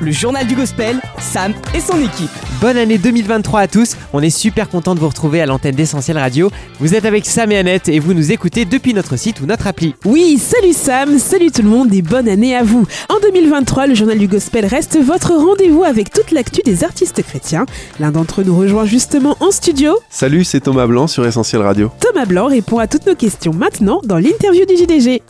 Le journal du gospel, Sam et son équipe. Bonne année 2023 à tous, on est super content de vous retrouver à l'antenne d'Essentiel Radio. Vous êtes avec Sam et Annette et vous nous écoutez depuis notre site ou notre appli. Oui, salut Sam, salut tout le monde et bonne année à vous. En 2023, le journal du gospel reste votre rendez-vous avec toute l'actu des artistes chrétiens. L'un d'entre eux nous rejoint justement en studio. Salut, c'est Thomas Blanc sur Essentiel Radio. Thomas Blanc répond à toutes nos questions maintenant dans l'interview du JDG.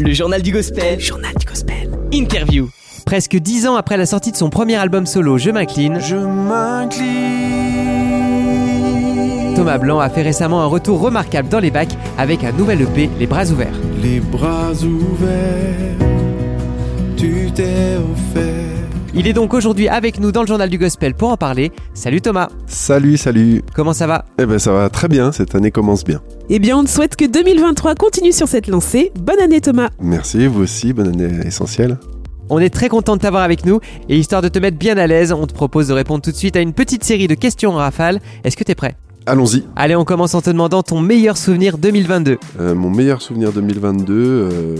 Le journal du gospel, Journal du gospel. interview. Presque 10 ans après la sortie de son premier album solo Je m'incline, Je m'incline. Thomas Blanc a fait récemment un retour remarquable dans les bacs avec un nouvel EP, Les Bras Ouverts. Les bras ouverts, tu t'es offert. Il est donc aujourd'hui avec nous dans le journal du gospel pour en parler. Salut Thomas, Salut, salut. comment ça va? Eh ben ça va très bien, cette année commence bien. Eh bien, on te souhaite que 2023 continue sur cette lancée. Bonne année Thomas. Merci, vous aussi, bonne année essentielle. On est très content de t'avoir avec nous et histoire de te mettre bien à l'aise, on te propose de répondre tout de suite à une petite série de questions en rafale. Est-ce que t'es prêt? Allons-y. Allez, on commence en te demandant ton meilleur souvenir 2022. Euh, mon meilleur souvenir 2022. euh,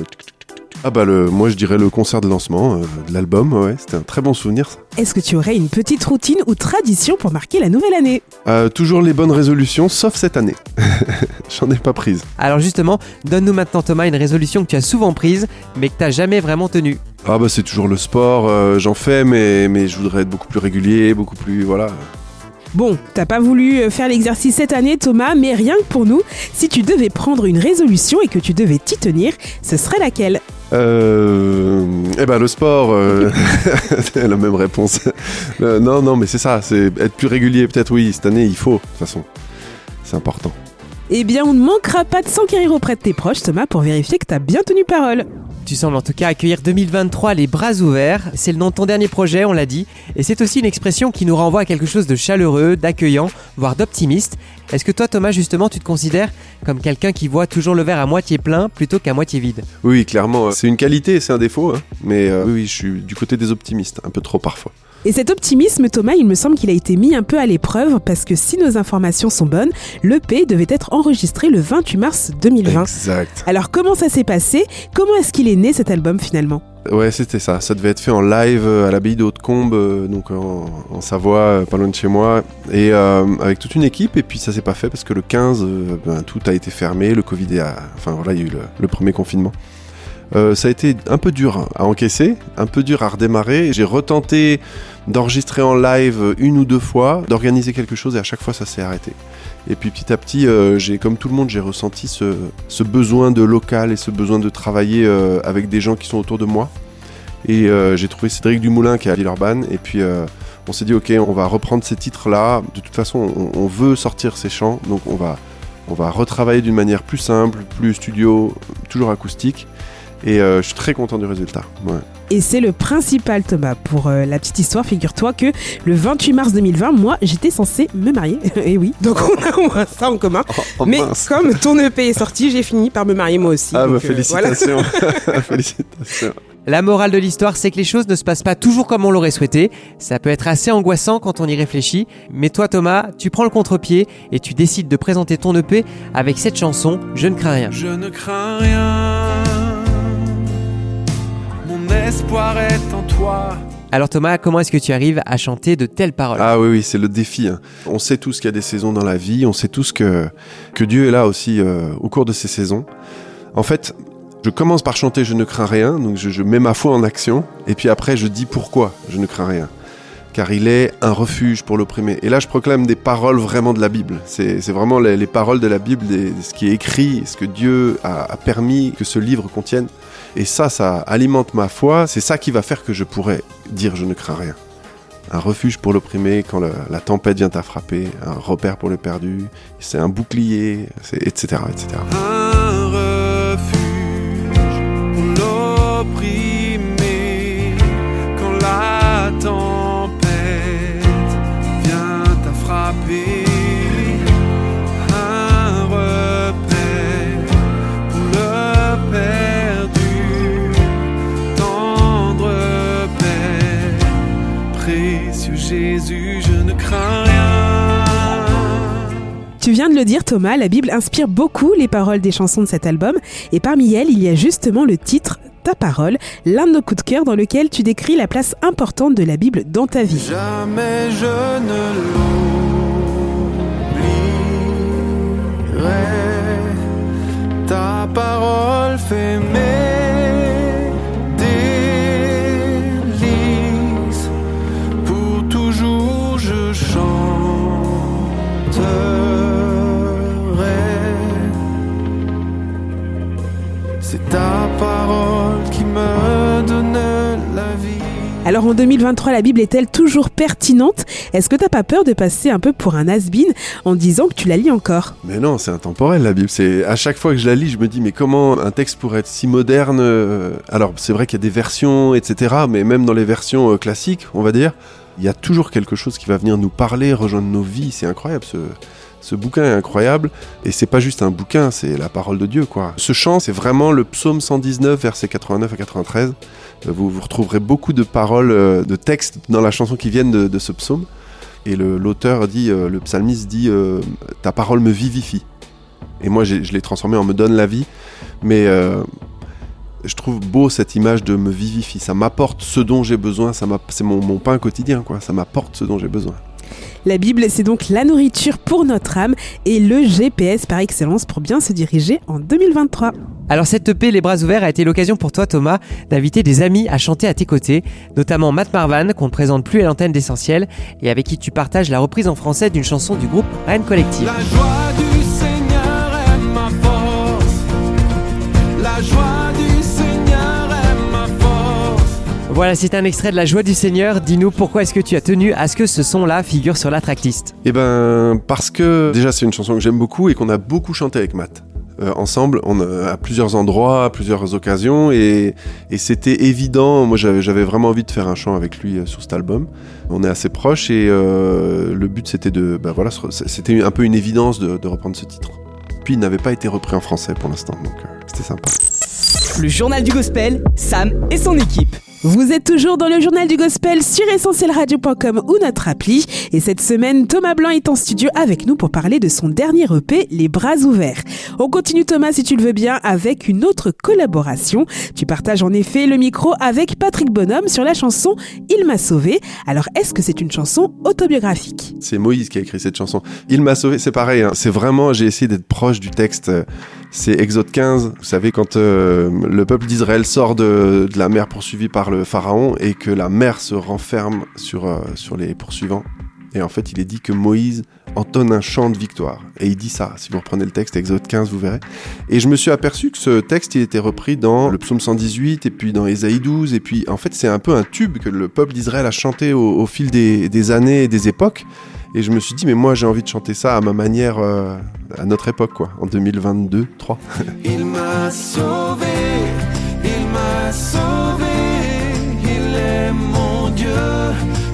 Ah bah le, moi je dirais le concert de lancement euh, de l'album, ouais, c'était un très bon souvenir. ça. Est-ce que tu aurais une petite routine ou tradition pour marquer la nouvelle année? Euh, toujours les bonnes résolutions, sauf cette année. J'en ai pas prise. Alors justement, donne-nous maintenant Thomas une résolution que tu as souvent prise mais que t'as jamais vraiment tenue. Ah bah c'est toujours le sport, euh, j'en fais, mais, mais je voudrais être beaucoup plus régulier, beaucoup plus... Voilà. Bon, t'as pas voulu euh, faire l'exercice cette année Thomas, mais rien que pour nous, si tu devais prendre une résolution et que tu devais t'y tenir, ce serait laquelle? Euh, eh ben le sport, euh, la même réponse. Euh, non, non, mais c'est ça, c'est être plus régulier. Peut-être oui, cette année il faut. De toute façon, c'est important. Eh bien, on ne manquera pas de s'enquérir auprès de tes proches, Thomas, pour vérifier que t'as bien tenu parole. Tu sembles en tout cas accueillir 2023 les bras ouverts. C'est le nom de ton dernier projet, on l'a dit. Et c'est aussi une expression qui nous renvoie à quelque chose de chaleureux, d'accueillant, voire d'optimiste. Est-ce que toi Thomas justement tu te considères comme quelqu'un qui voit toujours le verre à moitié plein plutôt qu'à moitié vide? Oui, clairement, c'est une qualité et c'est un défaut. hein. Mais euh, oui, oui, je suis du côté des optimistes, un peu trop parfois. Et cet optimisme, Thomas, il me semble qu'il a été mis un peu à l'épreuve parce que si nos informations sont bonnes, l'EP devait être enregistré le 28 mars 2020. Exact. Alors comment ça s'est passé? Comment est-ce qu'il est né cet album finalement? Ouais, c'était ça. Ça devait être fait en live euh, à l'abbaye de Haute-Combe, euh, donc en, en Savoie, euh, pas loin de chez moi, et euh, avec toute une équipe. Et puis ça s'est pas fait parce que le 15, euh, ben, tout a été fermé, le Covid a, enfin voilà, il y a eu le, le premier confinement. Euh, ça a été un peu dur à encaisser, un peu dur à redémarrer. J'ai retenté d'enregistrer en live une ou deux fois, d'organiser quelque chose, et à chaque fois ça s'est arrêté. Et puis petit à petit, euh, j'ai, comme tout le monde, j'ai ressenti ce, besoin de local et ce besoin de travailler euh, avec des gens qui sont autour de moi. Et j'ai trouvé Cédric Dumoulin qui est à Villeurbanne. Et puis on s'est dit, ok, on va reprendre ces titres-là. De toute façon, on, on veut sortir ces chants. Donc on va, on va retravailler d'une manière plus simple, plus studio, toujours acoustique. Et euh, je suis très content du résultat. Ouais. Et c'est le principal, Thomas. Pour euh, la petite histoire, figure-toi que le 28 mars 2020, moi, j'étais censée me marier. Et oui, donc on a au moins ça en commun. Oh, Mais mince. comme ton EP est sorti, j'ai fini par me marier moi aussi. Ah Donc, bah euh, voilà. félicitations. félicitations. La morale de l'histoire, c'est que les choses ne se passent pas toujours comme on l'aurait souhaité. Ça peut être assez angoissant quand on y réfléchit. Mais toi, Thomas, tu prends le contre-pied et tu décides de présenter ton EP avec cette chanson, Je ne crains rien. Je ne crains rien. Espoir est en toi. Alors Thomas, comment est-ce que tu arrives à chanter de telles paroles? Ah oui, oui, c'est le défi. hein. On sait tous qu'il y a des saisons dans la vie, on sait tous que, que Dieu est là aussi euh, au cours de ces saisons. En fait, je commence par chanter Je ne crains rien, donc je, je mets ma foi en action, et puis après je dis pourquoi je ne crains rien. Car il est un refuge pour l'opprimé. Et là, je proclame des paroles vraiment de la Bible. C'est c'est vraiment les, les paroles de la Bible, des- ce qui est écrit, ce que Dieu a, a permis que ce livre contienne. Et ça, ça alimente ma foi. C'est ça qui va faire que je pourrais dire Je ne crains rien un refuge pour l'opprimé quand la tempête vient à frapper, un repère pour le perdu, c'est un bouclier, etc. etc. de le dire Thomas, la Bible inspire beaucoup les paroles des chansons de cet album et parmi elles il y a justement le titre Ta parole, l'un de nos coups de cœur dans lequel tu décris la place importante de la Bible dans ta vie. Jamais je ne l'oublierai. Ta ta parole qui me donne la vie. Alors en 2023, la Bible est-elle toujours pertinente? Est-ce que t'as pas peur de passer un peu pour un has-been en disant que tu la lis encore? Mais non, c'est intemporel la Bible. C'est à chaque fois que je la lis, je me dis mais comment un texte pourrait être si moderne euh, Alors c'est vrai qu'il y a des versions, etc. Mais même dans les versions euh, classiques, on va dire, il y a toujours quelque chose qui va venir nous parler, rejoindre nos vies. C'est incroyable. Ce, ce bouquin est incroyable et c'est pas juste un bouquin, c'est la parole de Dieu quoi. Ce chant, c'est vraiment le psaume 119, versets 89 à 93. Euh, Vous, vous retrouverez beaucoup de paroles, euh, de textes dans la chanson qui viennent de, ce psaume. Et l'auteur dit, euh, le psalmiste dit, ta parole me vivifie. Et moi, je l'ai transformé en me donne la vie. Mais je trouve beau cette image de me vivifie. Ça m'apporte ce dont j'ai besoin. C'est mon, mon pain quotidien, quoi. Ça m'apporte ce dont j'ai besoin. La Bible, c'est donc la nourriture pour notre âme et le GPS par excellence pour bien se diriger en 2023. Alors cette EP Les Bras Ouverts a été l'occasion pour toi Thomas d'inviter des amis à chanter à tes côtés, notamment Matt Marvan qu'on ne présente plus à l'antenne d'Essentiel et avec qui tu partages la reprise en français d'une chanson du groupe Rennes Collective. La joie Voilà, c'est un extrait de La Joie du Seigneur. Dis-nous pourquoi est-ce que tu as tenu à ce que ce son-là figure sur la tracklist Eh ben, parce que déjà, c'est une chanson que j'aime beaucoup et qu'on a beaucoup chanté avec Matt. Euh, ensemble, on a- à plusieurs endroits, à plusieurs occasions, et, et c'était évident. Moi, j'avais j'avais vraiment envie de faire un chant avec lui euh, sur cet album. On est assez proches et euh, le but, c'était de, bah voilà, c'était un peu une évidence de, de reprendre ce titre. Puis, il n'avait pas été repris en français pour l'instant, donc euh, c'était sympa. Le journal du gospel, Sam et son équipe. Vous êtes toujours dans le journal du gospel sur essentielradio.com ou notre appli. Et cette semaine, Thomas Blanc est en studio avec nous pour parler de son dernier EP, Les Bras Ouverts. On continue Thomas, si tu le veux bien, avec une autre collaboration. Tu partages en effet le micro avec Patrick Bonhomme sur la chanson Il m'a sauvé. Alors, est-ce que c'est une chanson autobiographique? C'est Moïse qui a écrit cette chanson. Il m'a sauvé, c'est pareil. hein. C'est vraiment, j'ai essayé d'être proche du texte. C'est Exode 15. Vous savez, quand euh, le peuple d'Israël sort de, de la mer poursuivie par le pharaon et que la mer se renferme sur, euh, sur les poursuivants. Et en fait, il est dit que Moïse entonne un chant de victoire. Et il dit ça. Si vous reprenez le texte, Exode 15, vous verrez. Et je me suis aperçu que ce texte, il était repris dans le psaume 118 et puis dans Ésaïe 12. Et puis, en fait, c'est un peu un tube que le peuple d'Israël a chanté au, fil des, des années et des époques. Et je me suis dit, mais moi, j'ai envie de chanter ça à ma manière, euh, à notre époque, quoi, en 2022, 3. Il m'a sauvé, il m'a sauvé,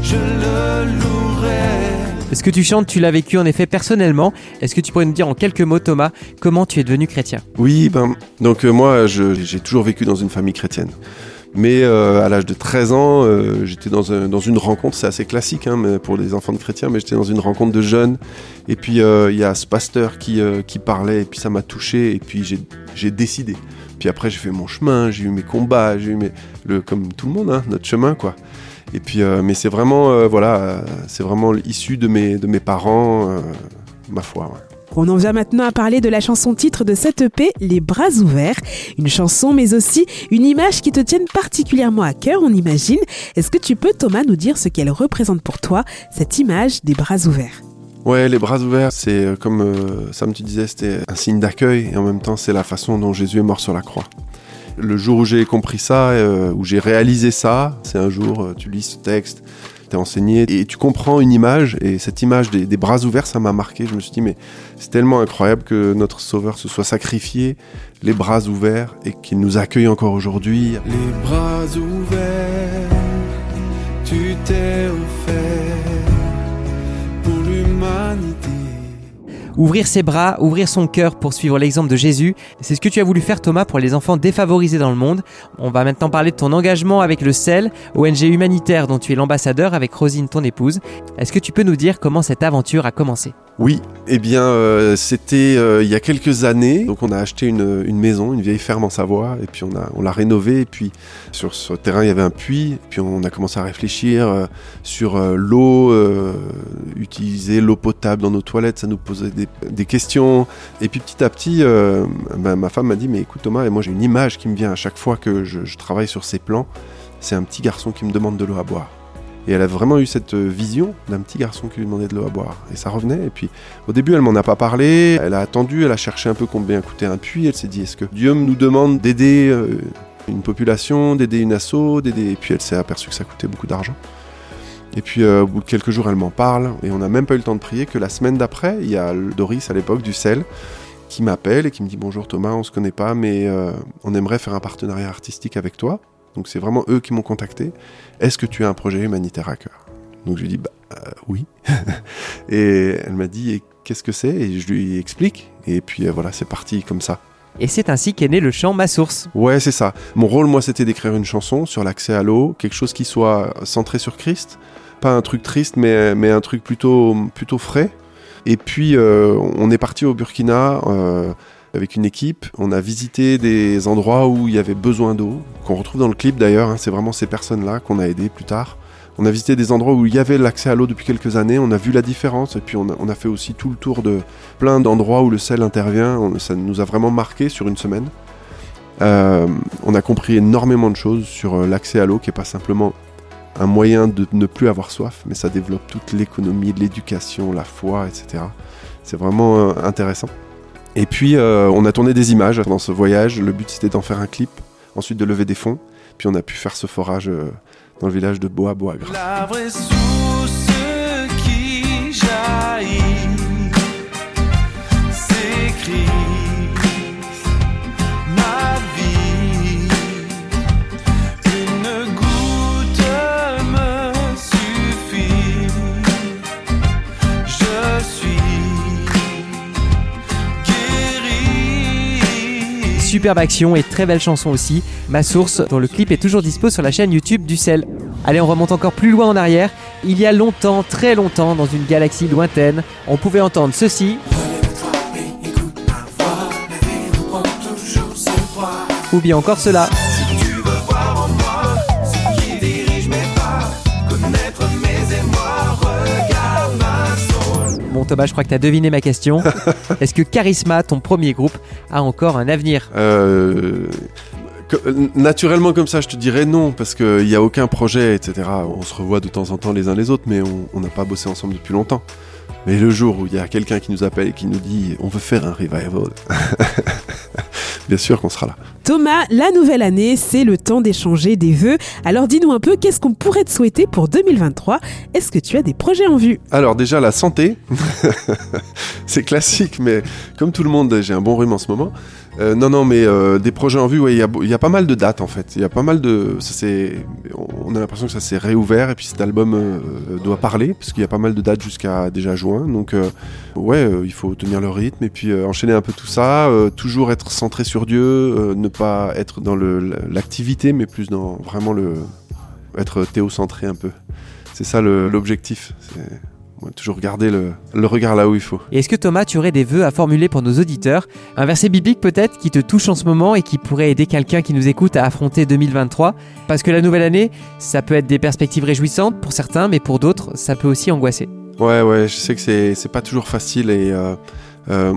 je le louerai. Ce que tu chantes, tu l'as vécu en effet personnellement? Est-ce que tu pourrais nous dire en quelques mots Thomas comment tu es devenu chrétien? Oui, ben, donc euh, moi, j'ai toujours vécu dans une famille chrétienne. Mais euh, à l'âge de 13 ans, euh, j'étais dans, un- dans une rencontre, c'est assez classique hein, mais pour les enfants de chrétiens, mais j'étais dans une rencontre de jeunes. Et puis euh, il y a ce pasteur qui, euh, qui parlait, et puis ça m'a touché, et puis j'ai- j'ai décidé. Puis après, j'ai fait mon chemin, j'ai eu mes combats, j'ai eu mes, le, comme tout le monde, hein, notre chemin, quoi. Et puis, euh, mais c'est vraiment, euh, voilà, euh, c'est vraiment issu de mes, de mes parents, ma foi. ouais. On en vient maintenant à parler de la chanson titre de cette EP, Les Bras Ouverts. Une chanson, mais aussi une image qui te tienne particulièrement à cœur, on imagine. Est-ce que tu peux, Thomas, nous dire ce qu'elle représente pour toi, cette image des bras ouverts? Ouais, les bras ouverts, c'est comme euh, Sam tu disais, c'était un signe d'accueil et en même temps c'est la façon dont Jésus est mort sur la croix. Le jour où j'ai compris ça, euh, où j'ai réalisé ça, c'est un jour, euh, tu lis ce texte, t'es enseigné et tu comprends une image et cette image des, des bras ouverts, ça m'a marqué. Je me suis dit mais c'est tellement incroyable que notre Sauveur se soit sacrifié, les bras ouverts et qu'il nous accueille encore aujourd'hui. Les bras ouverts, Ouvrir ses bras, ouvrir son cœur pour suivre l'exemple de Jésus, c'est ce que tu as voulu faire Thomas pour les enfants défavorisés dans le monde. On va maintenant parler de ton engagement avec le CEL, ONG humanitaire dont tu es l'ambassadeur avec Rosine, ton épouse. Est-ce que tu peux nous dire comment cette aventure a commencé? Oui, eh bien, euh, c'était euh, il y a quelques années. Donc, on a acheté une, maison, une vieille ferme en Savoie, et puis on a on l'a rénovée. Et puis, sur ce terrain, il y avait un puits. Puis, on a commencé à réfléchir euh, sur l'eau, utiliser l'eau potable dans nos toilettes. Ça nous posait des, des questions. Et puis, petit à petit, euh, ben, ma femme m'a dit, mais écoute Thomas, et moi j'ai une image qui me vient à chaque fois que je, travaille sur ces plans. C'est un petit garçon qui me demande de l'eau à boire. Et elle a vraiment eu cette vision d'un petit garçon qui lui demandait de l'eau à boire. Et ça revenait. Et puis, au début, elle m'en a pas parlé. Elle a attendu. Elle a cherché un peu combien coûtait un puits. Elle s'est dit, est-ce que Dieu nous demande d'aider euh, une population, d'aider une asso, d'aider. Et puis, elle s'est aperçue que ça coûtait beaucoup d'argent. Et puis, euh, au bout de quelques jours, elle m'en parle. Et on n'a même pas eu le temps de prier que la semaine d'après, il y a Doris à l'époque du sel qui m'appelle et qui me dit bonjour Thomas, on se connaît pas, mais euh, on aimerait faire un partenariat artistique avec toi. Donc c'est vraiment eux qui m'ont contacté. Est-ce que tu as un projet humanitaire à cœur? Donc je lui dis bah euh, oui. et elle m'a dit qu'est-ce que c'est? Et je lui explique. Et puis voilà, c'est parti comme ça. Et c'est ainsi qu'est né le chant Ma Source. Ouais, c'est ça. Mon rôle, moi, c'était d'écrire une chanson sur l'accès à l'eau, quelque chose qui soit centré sur Christ, pas un truc triste, mais, mais un truc plutôt, plutôt frais. Et puis, euh, on est parti au Burkina euh, avec une équipe. On a visité des endroits où il y avait besoin d'eau, qu'on retrouve dans le clip d'ailleurs. hein. c'est vraiment ces personnes-là qu'on a aidées plus tard. On a visité des endroits où il y avait l'accès à l'eau depuis quelques années. On a vu la différence. Et puis, on a, fait aussi tout le tour de plein d'endroits où le sel intervient. Ça nous a vraiment marqué sur une semaine. Euh, on a compris énormément de choses sur l'accès à l'eau, qui est pas simplement un moyen de ne plus avoir soif, mais ça développe toute l'économie, l'éducation, la foi, etc. C'est vraiment euh, intéressant. Et puis, euh, on a tourné des images pendant ce voyage. Le but, c'était d'en faire un clip, ensuite de lever des fonds. Puis, on a pu faire ce forage euh, dans le village de Bois-Boagre. La vraie qui jaillit, Superbe action et très belle chanson aussi, Ma Source, dont le clip est toujours dispo sur la chaîne YouTube du Sel. Allez, on remonte encore plus loin en arrière. Il y a longtemps, très longtemps, dans une galaxie lointaine, on pouvait entendre ceci. Ou bien encore cela. Bon Thomas, je crois que tu as deviné ma question. Est-ce que Charisma, ton premier groupe, a encore un avenir Euh, naturellement comme ça, je te dirais non, parce qu'il n'y a aucun projet, etc. On se revoit de temps en temps les uns les autres, mais on n'a pas bossé ensemble depuis longtemps. Mais le jour où il y a quelqu'un qui nous appelle et qui nous dit on veut faire un revival, bien sûr qu'on sera là. Thomas, la nouvelle année, c'est le temps d'échanger des vœux. Alors dis-nous un peu, qu'est-ce qu'on pourrait te souhaiter pour 2023 Est-ce que tu as des projets en vue? Alors déjà la santé, c'est classique, mais comme tout le monde, j'ai un bon rhume en ce moment. Euh, non, non, mais euh, des projets en vue, ouais, il y, a, il y a pas mal de dates en fait. Il y a pas mal de, ça on a l'impression que ça s'est réouvert et puis cet album euh, doit parler parce qu'il y a pas mal de dates jusqu'à déjà juin. Donc ouais, il faut tenir le rythme et puis enchaîner un peu tout ça. toujours être centré sur Dieu, ne pas être dans l'activité, mais plus dans vraiment le être théocentré un peu. C'est ça l'objectif. Ouais, toujours garder le, le regard là où il faut. Et est-ce que Thomas, tu aurais des vœux à formuler pour nos auditeurs? Un verset biblique peut-être qui te touche en ce moment et qui pourrait aider quelqu'un qui nous écoute à affronter 2023 Parce que la nouvelle année, ça peut être des perspectives réjouissantes pour certains, mais pour d'autres, ça peut aussi angoisser. Ouais, ouais, je sais que c'est c'est pas toujours facile et euh, euh,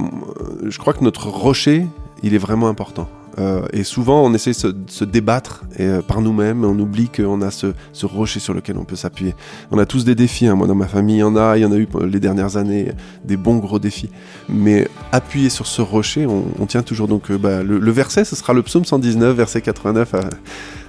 je crois que notre rocher, il est vraiment important. Euh, et souvent, on essaie de se, débattre et, euh, par nous-mêmes, on oublie qu'on a ce, rocher sur lequel on peut s'appuyer. On a tous des défis. hein. Moi, dans ma famille, il y en a. Il y en a eu les dernières années des bons gros défis. Mais appuyer sur ce rocher, on, tient toujours. Donc, euh, bah, le, verset, ce sera le psaume 119, verset 89 à,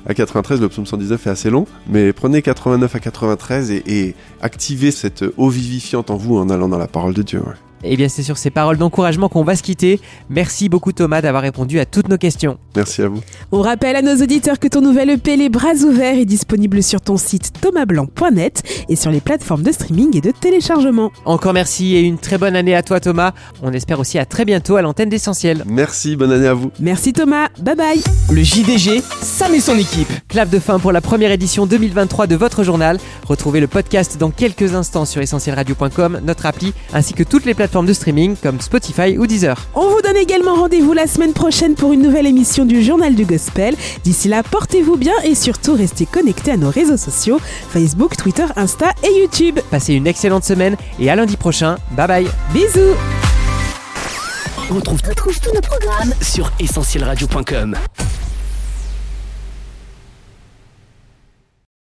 à 93. Le psaume 119 est assez long, mais prenez 89 à 93 et, activez cette eau vivifiante en vous en allant dans la parole de Dieu. Et bien c'est sur ces paroles d'encouragement qu'on va se quitter. Merci beaucoup Thomas d'avoir répondu à toutes nos questions. Merci à vous. On rappelle à nos auditeurs que ton nouvel EP Les Bras Ouverts est disponible sur ton site thomasblanc.net et sur les plateformes de streaming et de téléchargement. Encore merci et une très bonne année à toi Thomas. On espère aussi à très bientôt à l'antenne d'Essentiel. Merci, bonne année à vous. Merci Thomas, bye bye Le JDG, Sam et son équipe. Clap de fin pour la première édition 2023 de votre journal. Retrouvez le podcast dans quelques instants sur essentielradio.com, notre appli, ainsi que toutes les plateformes de streaming comme Spotify ou Deezer. On vous donne également rendez-vous la semaine prochaine pour une nouvelle émission du Journal du Gospel. D'ici là, portez-vous bien et surtout restez connectés à nos réseaux sociaux Facebook, Twitter, Insta et YouTube. Passez une excellente semaine et à lundi prochain. Bye bye. Bisous On retrouve, retrouve tous nos programmes sur essentielradio.com.